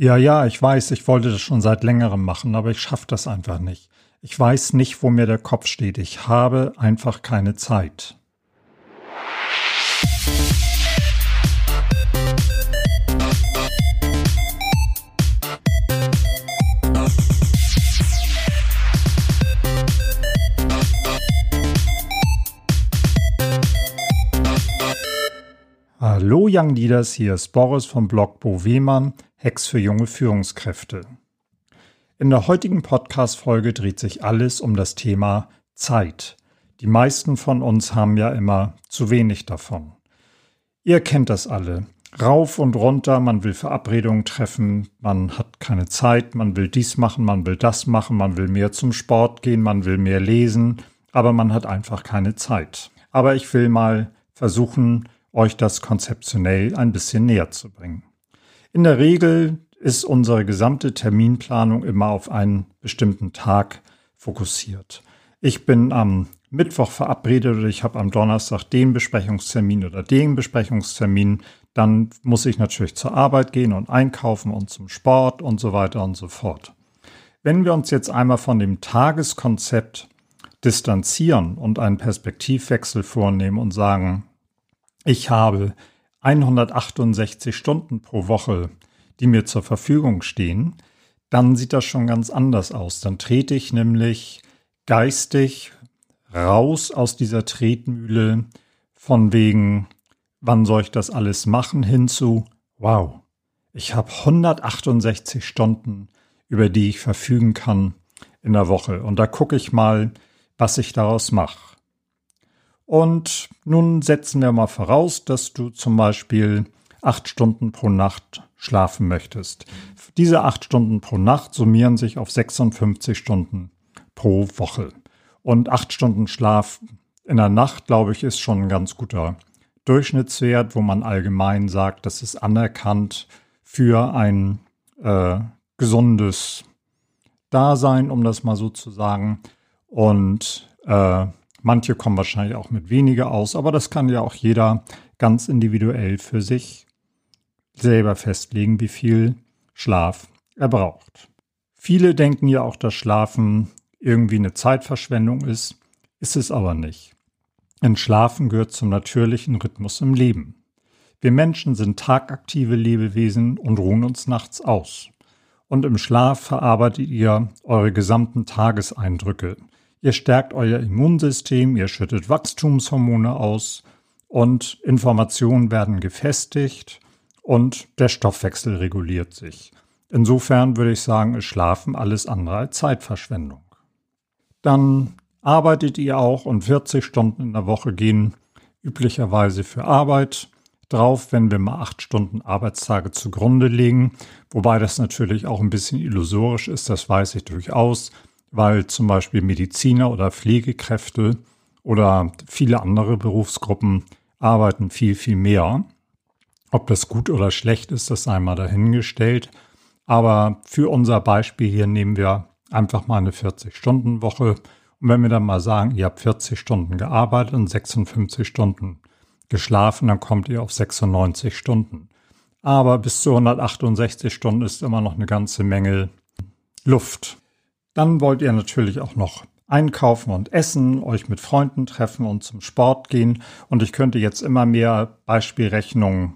Ja, ja, ich weiß, ich wollte das schon seit längerem machen, aber ich schaffe das einfach nicht. Ich weiß nicht, wo mir der Kopf steht. Ich habe einfach keine Zeit. Hallo Young Leaders, hier ist Boris vom Blog Bo Wehmann, Hex für junge Führungskräfte. In der heutigen Podcast-Folge dreht sich alles um das Thema Zeit. Die meisten von uns haben ja immer zu wenig davon. Ihr kennt das alle. Rauf und runter, man will Verabredungen treffen, man hat keine Zeit, man will dies machen, man will das machen, man will mehr zum Sport gehen, man will mehr lesen, aber man hat einfach keine Zeit. Aber ich will mal versuchen, euch das konzeptionell ein bisschen näher zu bringen. In der Regel ist unsere gesamte Terminplanung immer auf einen bestimmten Tag fokussiert. Ich bin am Mittwoch verabredet oder ich habe am Donnerstag den Besprechungstermin oder den Besprechungstermin. Dann muss ich natürlich zur Arbeit gehen und einkaufen und zum Sport und so weiter und so fort. Wenn wir uns jetzt einmal von dem Tageskonzept distanzieren und einen Perspektivwechsel vornehmen und sagen, ich habe 168 Stunden pro Woche, die mir zur Verfügung stehen, dann sieht das schon ganz anders aus. Dann trete ich nämlich geistig raus aus dieser Tretmühle von wegen, wann soll ich das alles machen, hinzu, wow, ich habe 168 Stunden, über die ich verfügen kann in der Woche. Und da gucke ich mal, was ich daraus mache. Und nun setzen wir mal voraus, dass du zum Beispiel acht Stunden pro Nacht schlafen möchtest. Diese acht Stunden pro Nacht summieren sich auf 56 Stunden pro Woche. Und acht Stunden Schlaf in der Nacht, glaube ich, ist schon ein ganz guter Durchschnittswert, wo man allgemein sagt, das ist anerkannt für ein äh, gesundes Dasein, um das mal so zu sagen. Und äh, Manche kommen wahrscheinlich auch mit weniger aus, aber das kann ja auch jeder ganz individuell für sich selber festlegen, wie viel Schlaf er braucht. Viele denken ja auch, dass Schlafen irgendwie eine Zeitverschwendung ist, ist es aber nicht. Denn Schlafen gehört zum natürlichen Rhythmus im Leben. Wir Menschen sind tagaktive Lebewesen und ruhen uns nachts aus. Und im Schlaf verarbeitet ihr eure gesamten Tageseindrücke, Ihr stärkt euer Immunsystem, ihr schüttet Wachstumshormone aus und Informationen werden gefestigt und der Stoffwechsel reguliert sich. Insofern würde ich sagen, ist Schlafen alles andere als Zeitverschwendung. Dann arbeitet ihr auch und 40 Stunden in der Woche gehen üblicherweise für Arbeit drauf, wenn wir mal acht Stunden Arbeitstage zugrunde legen. Wobei das natürlich auch ein bisschen illusorisch ist, das weiß ich durchaus weil zum Beispiel Mediziner oder Pflegekräfte oder viele andere Berufsgruppen arbeiten viel, viel mehr. Ob das gut oder schlecht ist, das sei mal dahingestellt. Aber für unser Beispiel hier nehmen wir einfach mal eine 40-Stunden-Woche. Und wenn wir dann mal sagen, ihr habt 40 Stunden gearbeitet und 56 Stunden geschlafen, dann kommt ihr auf 96 Stunden. Aber bis zu 168 Stunden ist immer noch eine ganze Menge Luft. Dann wollt ihr natürlich auch noch einkaufen und essen, euch mit Freunden treffen und zum Sport gehen. Und ich könnte jetzt immer mehr Beispielrechnungen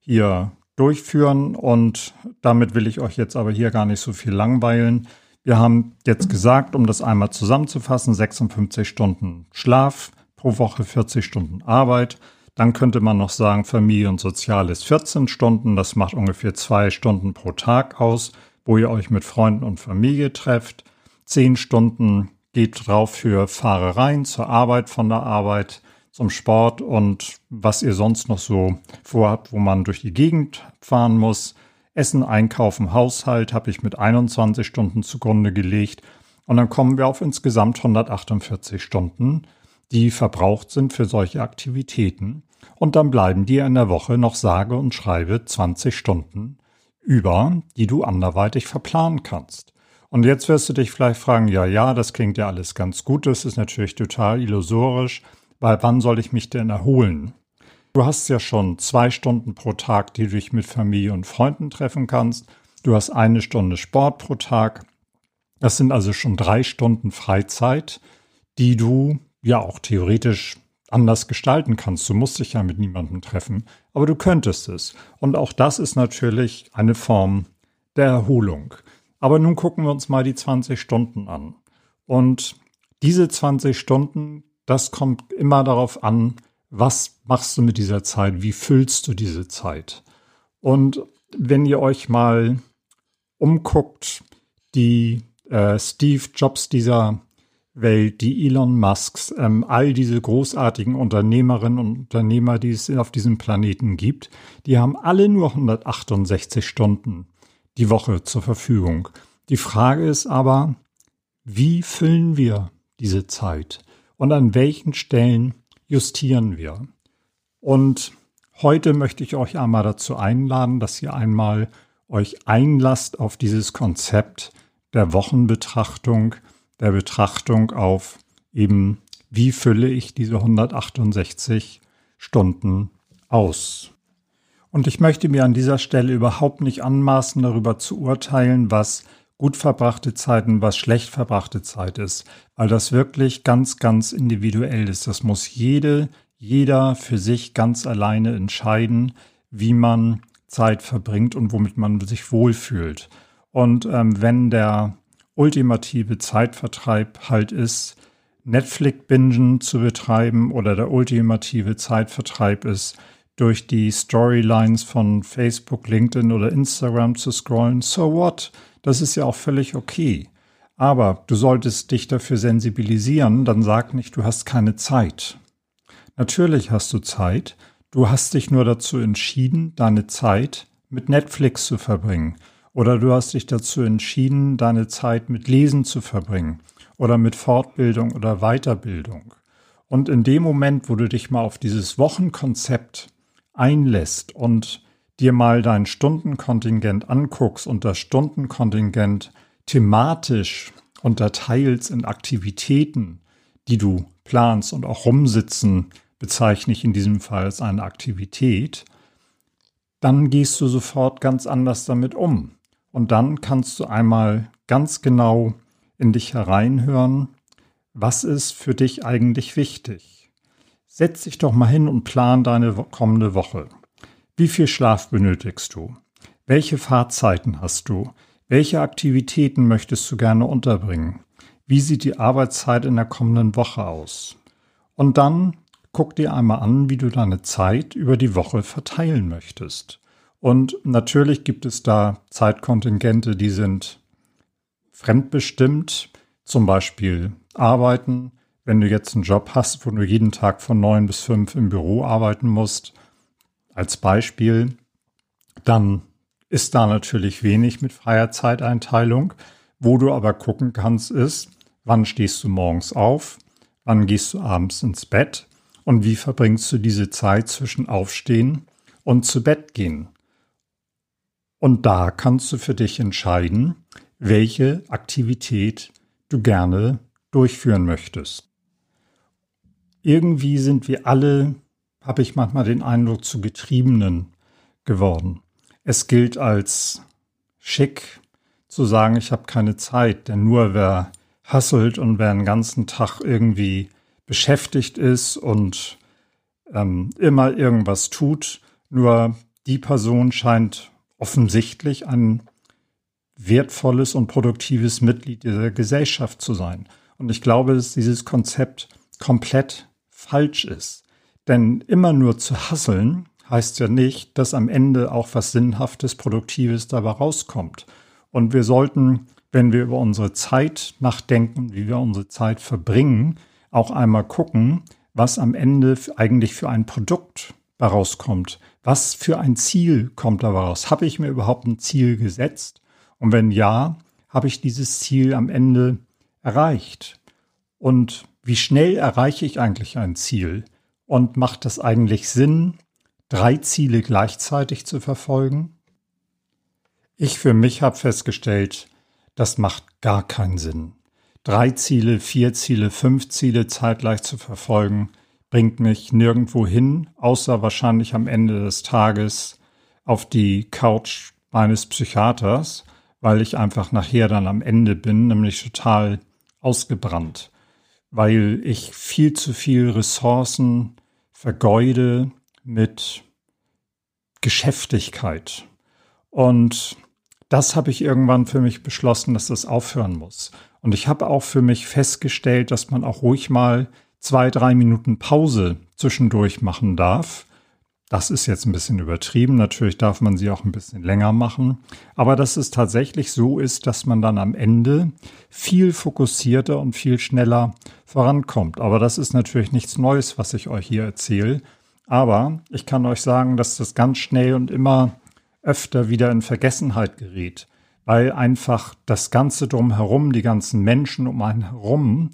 hier durchführen und damit will ich euch jetzt aber hier gar nicht so viel langweilen. Wir haben jetzt gesagt, um das einmal zusammenzufassen, 56 Stunden Schlaf pro Woche, 40 Stunden Arbeit. Dann könnte man noch sagen, Familie und Soziales 14 Stunden. Das macht ungefähr zwei Stunden pro Tag aus, wo ihr euch mit Freunden und Familie trefft. Zehn Stunden geht drauf für Fahrereien zur Arbeit, von der Arbeit zum Sport und was ihr sonst noch so vorhabt, wo man durch die Gegend fahren muss. Essen, Einkaufen, Haushalt habe ich mit 21 Stunden zugrunde gelegt. Und dann kommen wir auf insgesamt 148 Stunden, die verbraucht sind für solche Aktivitäten. Und dann bleiben dir in der Woche noch sage und schreibe 20 Stunden über, die du anderweitig verplanen kannst. Und jetzt wirst du dich vielleicht fragen, ja, ja, das klingt ja alles ganz gut, das ist natürlich total illusorisch, weil wann soll ich mich denn erholen? Du hast ja schon zwei Stunden pro Tag, die du dich mit Familie und Freunden treffen kannst. du hast eine Stunde Sport pro Tag. Das sind also schon drei Stunden Freizeit, die du ja auch theoretisch anders gestalten kannst. Du musst dich ja mit niemandem treffen, aber du könntest es. Und auch das ist natürlich eine Form der Erholung. Aber nun gucken wir uns mal die 20 Stunden an. Und diese 20 Stunden, das kommt immer darauf an, was machst du mit dieser Zeit, wie füllst du diese Zeit. Und wenn ihr euch mal umguckt, die äh, Steve Jobs dieser Welt, die Elon Musks, ähm, all diese großartigen Unternehmerinnen und Unternehmer, die es auf diesem Planeten gibt, die haben alle nur 168 Stunden die Woche zur Verfügung. Die Frage ist aber, wie füllen wir diese Zeit und an welchen Stellen justieren wir? Und heute möchte ich euch einmal dazu einladen, dass ihr einmal euch einlasst auf dieses Konzept der Wochenbetrachtung, der Betrachtung auf eben, wie fülle ich diese 168 Stunden aus. Und ich möchte mir an dieser Stelle überhaupt nicht anmaßen, darüber zu urteilen, was gut verbrachte Zeit und was schlecht verbrachte Zeit ist, weil das wirklich ganz, ganz individuell ist. Das muss jede, jeder für sich ganz alleine entscheiden, wie man Zeit verbringt und womit man sich wohlfühlt. Und ähm, wenn der ultimative Zeitvertreib halt ist, Netflix-Bingen zu betreiben oder der ultimative Zeitvertreib ist, durch die Storylines von Facebook, LinkedIn oder Instagram zu scrollen, so what? Das ist ja auch völlig okay. Aber du solltest dich dafür sensibilisieren, dann sag nicht, du hast keine Zeit. Natürlich hast du Zeit, du hast dich nur dazu entschieden, deine Zeit mit Netflix zu verbringen oder du hast dich dazu entschieden, deine Zeit mit Lesen zu verbringen oder mit Fortbildung oder Weiterbildung. Und in dem Moment, wo du dich mal auf dieses Wochenkonzept einlässt und dir mal dein Stundenkontingent anguckst und das Stundenkontingent thematisch unterteilst in Aktivitäten, die du planst und auch rumsitzen bezeichne ich in diesem Fall als eine Aktivität, dann gehst du sofort ganz anders damit um. Und dann kannst du einmal ganz genau in dich hereinhören, was ist für dich eigentlich wichtig. Setz dich doch mal hin und plan deine kommende Woche. Wie viel Schlaf benötigst du? Welche Fahrzeiten hast du? Welche Aktivitäten möchtest du gerne unterbringen? Wie sieht die Arbeitszeit in der kommenden Woche aus? Und dann guck dir einmal an, wie du deine Zeit über die Woche verteilen möchtest. Und natürlich gibt es da Zeitkontingente, die sind fremdbestimmt, zum Beispiel Arbeiten. Wenn du jetzt einen Job hast, wo du jeden Tag von neun bis fünf im Büro arbeiten musst, als Beispiel, dann ist da natürlich wenig mit freier Zeiteinteilung. Wo du aber gucken kannst, ist, wann stehst du morgens auf, wann gehst du abends ins Bett und wie verbringst du diese Zeit zwischen Aufstehen und zu Bett gehen. Und da kannst du für dich entscheiden, welche Aktivität du gerne durchführen möchtest. Irgendwie sind wir alle, habe ich manchmal den Eindruck, zu Getriebenen geworden. Es gilt als schick zu sagen, ich habe keine Zeit, denn nur wer hasselt und wer den ganzen Tag irgendwie beschäftigt ist und ähm, immer irgendwas tut, nur die Person scheint offensichtlich ein wertvolles und produktives Mitglied dieser Gesellschaft zu sein. Und ich glaube, dass dieses Konzept komplett falsch ist. Denn immer nur zu hasseln heißt ja nicht, dass am Ende auch was Sinnhaftes, Produktives dabei rauskommt. Und wir sollten, wenn wir über unsere Zeit nachdenken, wie wir unsere Zeit verbringen, auch einmal gucken, was am Ende eigentlich für ein Produkt daraus kommt. Was für ein Ziel kommt daraus? Habe ich mir überhaupt ein Ziel gesetzt? Und wenn ja, habe ich dieses Ziel am Ende erreicht? Und wie schnell erreiche ich eigentlich ein Ziel? Und macht es eigentlich Sinn, drei Ziele gleichzeitig zu verfolgen? Ich für mich habe festgestellt, das macht gar keinen Sinn. Drei Ziele, vier Ziele, fünf Ziele zeitgleich zu verfolgen, bringt mich nirgendwo hin, außer wahrscheinlich am Ende des Tages auf die Couch meines Psychiaters, weil ich einfach nachher dann am Ende bin, nämlich total ausgebrannt, weil ich viel zu viel Ressourcen vergeude mit Geschäftigkeit. Und das habe ich irgendwann für mich beschlossen, dass das aufhören muss. Und ich habe auch für mich festgestellt, dass man auch ruhig mal zwei, drei Minuten Pause zwischendurch machen darf. Das ist jetzt ein bisschen übertrieben. Natürlich darf man sie auch ein bisschen länger machen. Aber dass es tatsächlich so ist, dass man dann am Ende viel fokussierter und viel schneller vorankommt. Aber das ist natürlich nichts Neues, was ich euch hier erzähle. Aber ich kann euch sagen, dass das ganz schnell und immer öfter wieder in Vergessenheit gerät, weil einfach das Ganze drumherum, die ganzen Menschen um einen herum,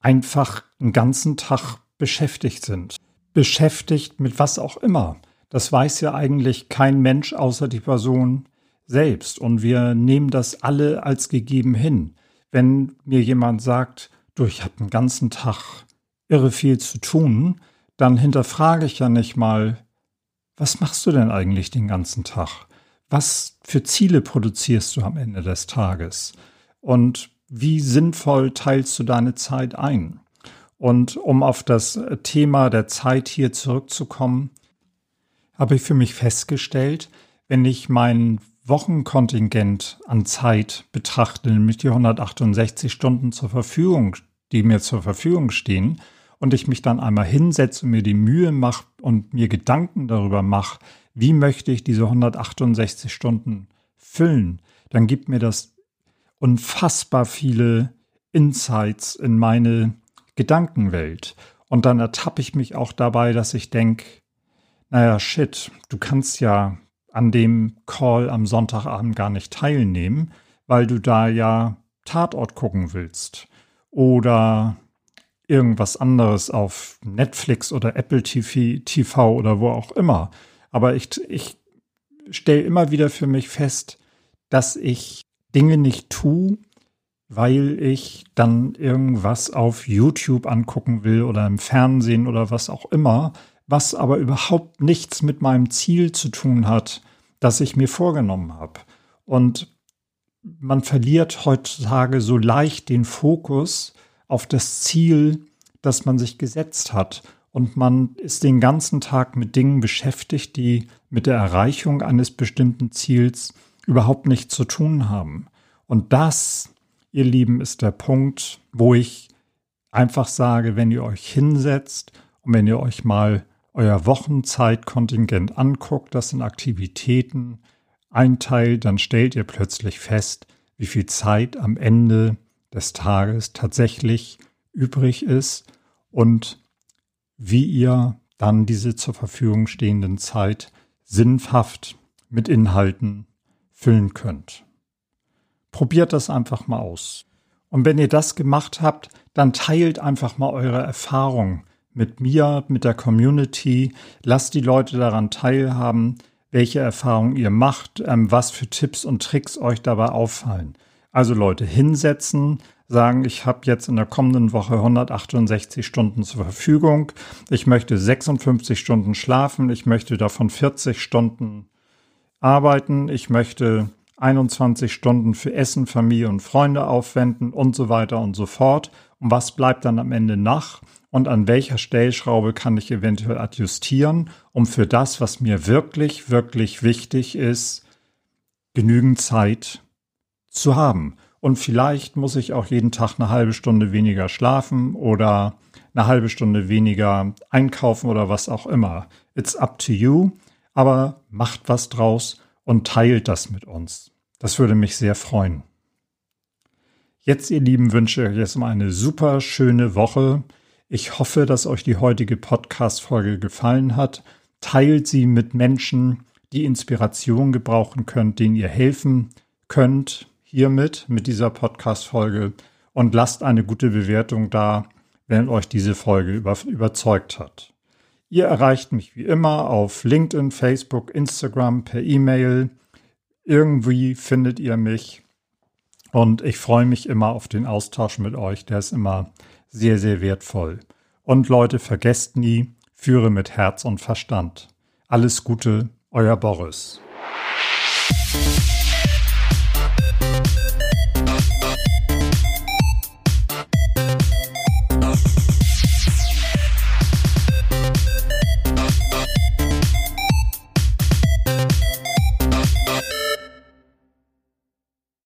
einfach einen ganzen Tag beschäftigt sind. Beschäftigt mit was auch immer. Das weiß ja eigentlich kein Mensch außer die Person selbst. Und wir nehmen das alle als gegeben hin. Wenn mir jemand sagt, du, ich habe einen ganzen Tag irre viel zu tun, dann hinterfrage ich ja nicht mal, was machst du denn eigentlich den ganzen Tag? Was für Ziele produzierst du am Ende des Tages? Und wie sinnvoll teilst du deine Zeit ein? Und um auf das Thema der Zeit hier zurückzukommen, habe ich für mich festgestellt, wenn ich mein Wochenkontingent an Zeit betrachte, nämlich die 168 Stunden zur Verfügung, die mir zur Verfügung stehen, und ich mich dann einmal hinsetze und mir die Mühe mache und mir Gedanken darüber mache, wie möchte ich diese 168 Stunden füllen, dann gibt mir das unfassbar viele Insights in meine Gedankenwelt. Und dann ertappe ich mich auch dabei, dass ich denke, naja, shit, du kannst ja an dem Call am Sonntagabend gar nicht teilnehmen, weil du da ja Tatort gucken willst. Oder irgendwas anderes auf Netflix oder Apple TV, TV oder wo auch immer. Aber ich, ich stelle immer wieder für mich fest, dass ich Dinge nicht tue, weil ich dann irgendwas auf YouTube angucken will oder im Fernsehen oder was auch immer, was aber überhaupt nichts mit meinem Ziel zu tun hat, das ich mir vorgenommen habe. Und man verliert heutzutage so leicht den Fokus auf das Ziel, das man sich gesetzt hat. Und man ist den ganzen Tag mit Dingen beschäftigt, die mit der Erreichung eines bestimmten Ziels überhaupt nichts zu tun haben. Und das, ihr Lieben, ist der Punkt, wo ich einfach sage, wenn ihr euch hinsetzt und wenn ihr euch mal euer Wochenzeitkontingent anguckt, das in Aktivitäten einteilt, dann stellt ihr plötzlich fest, wie viel Zeit am Ende des Tages tatsächlich übrig ist und wie ihr dann diese zur Verfügung stehenden Zeit sinnhaft mit Inhalten füllen könnt. Probiert das einfach mal aus. Und wenn ihr das gemacht habt, dann teilt einfach mal eure Erfahrung mit mir, mit der Community. Lasst die Leute daran teilhaben, welche Erfahrungen ihr macht, ähm, was für Tipps und Tricks euch dabei auffallen. Also Leute hinsetzen, sagen, ich habe jetzt in der kommenden Woche 168 Stunden zur Verfügung. Ich möchte 56 Stunden schlafen. Ich möchte davon 40 Stunden arbeiten. Ich möchte 21 Stunden für Essen, Familie und Freunde aufwenden und so weiter und so fort. Und was bleibt dann am Ende nach? Und an welcher Stellschraube kann ich eventuell adjustieren, um für das, was mir wirklich, wirklich wichtig ist, genügend Zeit zu haben. Und vielleicht muss ich auch jeden Tag eine halbe Stunde weniger schlafen oder eine halbe Stunde weniger einkaufen oder was auch immer. It's up to you, aber macht was draus und teilt das mit uns. Das würde mich sehr freuen. Jetzt, ihr Lieben, wünsche ich euch erstmal eine super schöne Woche. Ich hoffe, dass euch die heutige Podcast-Folge gefallen hat. Teilt sie mit Menschen, die Inspiration gebrauchen könnt, denen ihr helfen könnt hiermit, mit dieser Podcast-Folge und lasst eine gute Bewertung da, wenn euch diese Folge über, überzeugt hat. Ihr erreicht mich wie immer auf LinkedIn, Facebook, Instagram, per E-Mail. Irgendwie findet ihr mich. Und ich freue mich immer auf den Austausch mit euch. Der ist immer sehr, sehr wertvoll. Und Leute, vergesst nie, führe mit Herz und Verstand. Alles Gute, euer Boris.